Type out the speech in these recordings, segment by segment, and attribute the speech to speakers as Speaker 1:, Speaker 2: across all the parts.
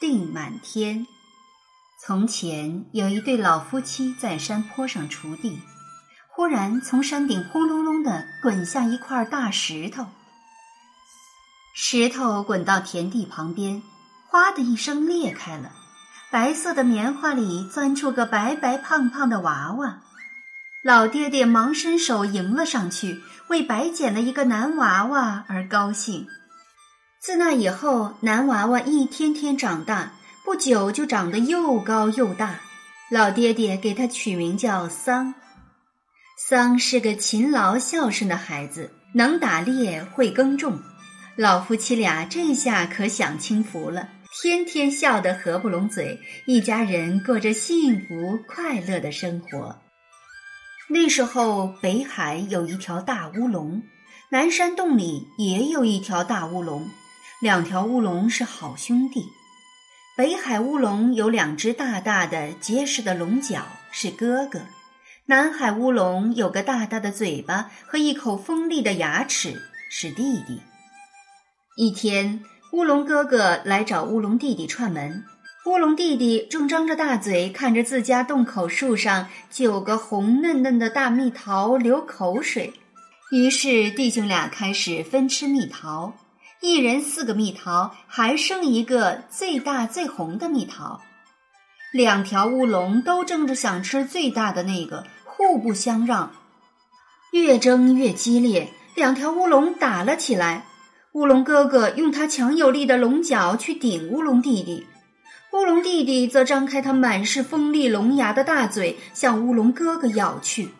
Speaker 1: 地满天。从前有一对老夫妻在山坡上锄地，忽然从山顶轰隆隆的滚下一块大石头。石头滚到田地旁边，哗的一声裂开了，白色的棉花里钻出个白白胖胖的娃娃。老爹爹忙伸手迎了上去，为白捡了一个男娃娃而高兴。自那以后，男娃娃一天天长大，不久就长得又高又大。老爹爹给他取名叫桑。桑是个勤劳孝顺的孩子，能打猎，会耕种。老夫妻俩这下可享清福了，天天笑得合不拢嘴，一家人过着幸福快乐的生活。那时候，北海有一条大乌龙，南山洞里也有一条大乌龙。两条乌龙是好兄弟，北海乌龙有两只大大的结实的龙角，是哥哥；南海乌龙有个大大的嘴巴和一口锋利的牙齿，是弟弟。一天，乌龙哥哥来找乌龙弟弟串门，乌龙弟弟正张着大嘴看着自家洞口树上九个红嫩嫩的大蜜桃流口水，于是弟兄俩开始分吃蜜桃。一人四个蜜桃，还剩一个最大最红的蜜桃。两条乌龙都争着想吃最大的那个，互不相让，越争越激烈。两条乌龙打了起来。乌龙哥哥用他强有力的龙角去顶乌龙弟弟，乌龙弟弟则张开他满是锋利龙牙的大嘴向乌龙哥哥咬去。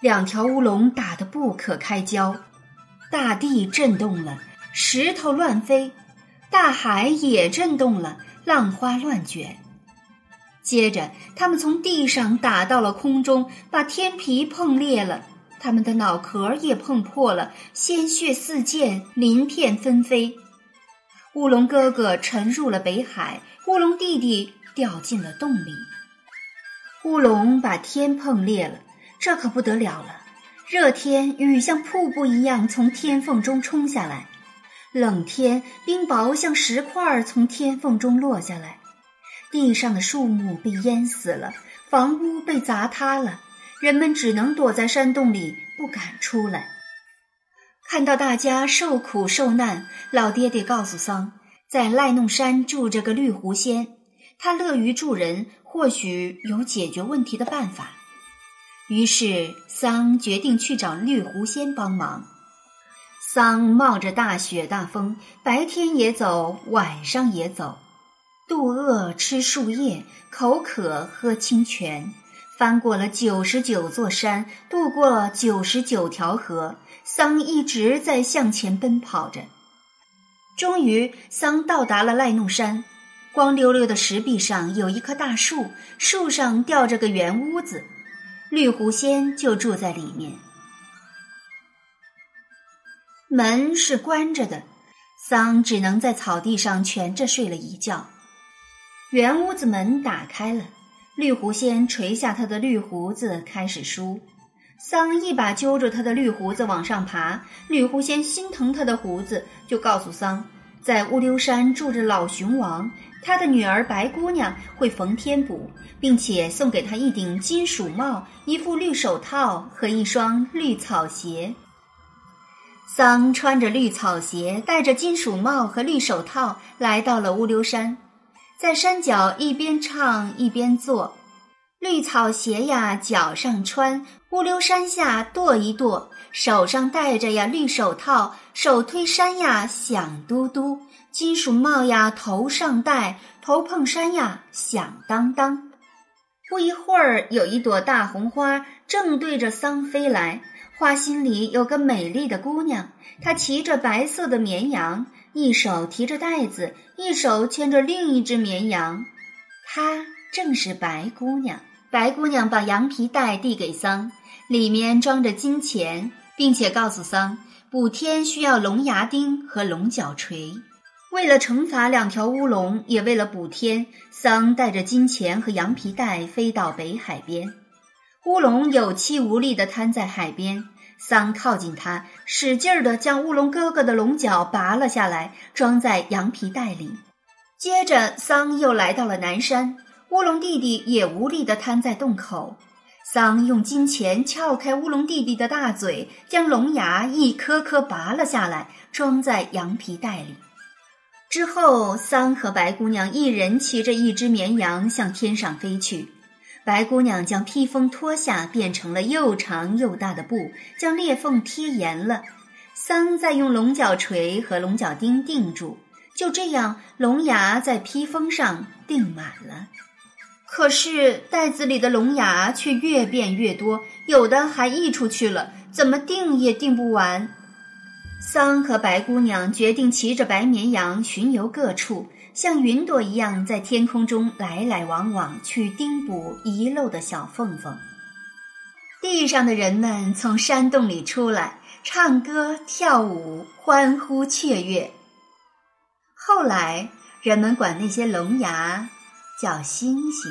Speaker 1: 两条乌龙打得不可开交，大地震动了。石头乱飞，大海也震动了，浪花乱卷。接着，他们从地上打到了空中，把天皮碰裂了，他们的脑壳也碰破了，鲜血四溅，鳞片纷飞。乌龙哥哥沉入了北海，乌龙弟弟掉进了洞里。乌龙把天碰裂了，这可不得了了！热天，雨像瀑布一样从天缝中冲下来。冷天，冰雹像石块从天缝中落下来，地上的树木被淹死了，房屋被砸塌了，人们只能躲在山洞里，不敢出来。看到大家受苦受难，老爹爹告诉桑，在赖弄山住着个绿狐仙，他乐于助人，或许有解决问题的办法。于是桑决定去找绿狐仙帮忙。桑冒着大雪大风，白天也走，晚上也走，肚饿吃树叶，口渴喝清泉，翻过了九十九座山，渡过九十九条河。桑一直在向前奔跑着。终于，桑到达了赖弄山。光溜溜的石壁上有一棵大树，树上吊着个圆屋子，绿狐仙就住在里面。门是关着的，桑只能在草地上蜷着睡了一觉。圆屋子门打开了，绿狐仙垂下他的绿胡子，开始梳。桑一把揪住他的绿胡子往上爬，绿狐仙心疼他的胡子，就告诉桑，在乌溜山住着老熊王，他的女儿白姑娘会缝天补，并且送给他一顶金鼠帽、一副绿手套和一双绿草鞋。桑穿着绿草鞋，戴着金属帽和绿手套，来到了乌溜山，在山脚一边唱一边做。绿草鞋呀，脚上穿；乌溜山下跺一跺，手上戴着呀绿手套，手推山呀响嘟嘟；金属帽呀头上戴，头碰山呀响当当。不一会儿，有一朵大红花正对着桑飞来。花心里有个美丽的姑娘，她骑着白色的绵羊，一手提着袋子，一手牵着另一只绵羊。她正是白姑娘。白姑娘把羊皮袋递给桑，里面装着金钱，并且告诉桑，补天需要龙牙钉和龙角锤。为了惩罚两条乌龙，也为了补天，桑带着金钱和羊皮袋飞到北海边。乌龙有气无力地瘫在海边，桑靠近他，使劲儿地将乌龙哥哥的龙角拔了下来，装在羊皮袋里。接着，桑又来到了南山。乌龙弟弟也无力地瘫在洞口，桑用金钱撬开乌龙弟弟的大嘴，将龙牙一颗颗拔了下来，装在羊皮袋里。之后，桑和白姑娘一人骑着一只绵羊向天上飞去。白姑娘将披风脱下，变成了又长又大的布，将裂缝贴严了。桑再用龙角锤和龙角钉钉住，就这样，龙牙在披风上钉满了。可是袋子里的龙牙却越变越多，有的还溢出去了，怎么钉也钉不完。桑和白姑娘决定骑着白绵羊巡游各处，像云朵一样在天空中来来往往，去叮补遗漏的小缝缝。地上的人们从山洞里出来，唱歌跳舞，欢呼雀跃。后来，人们管那些龙牙。叫星星。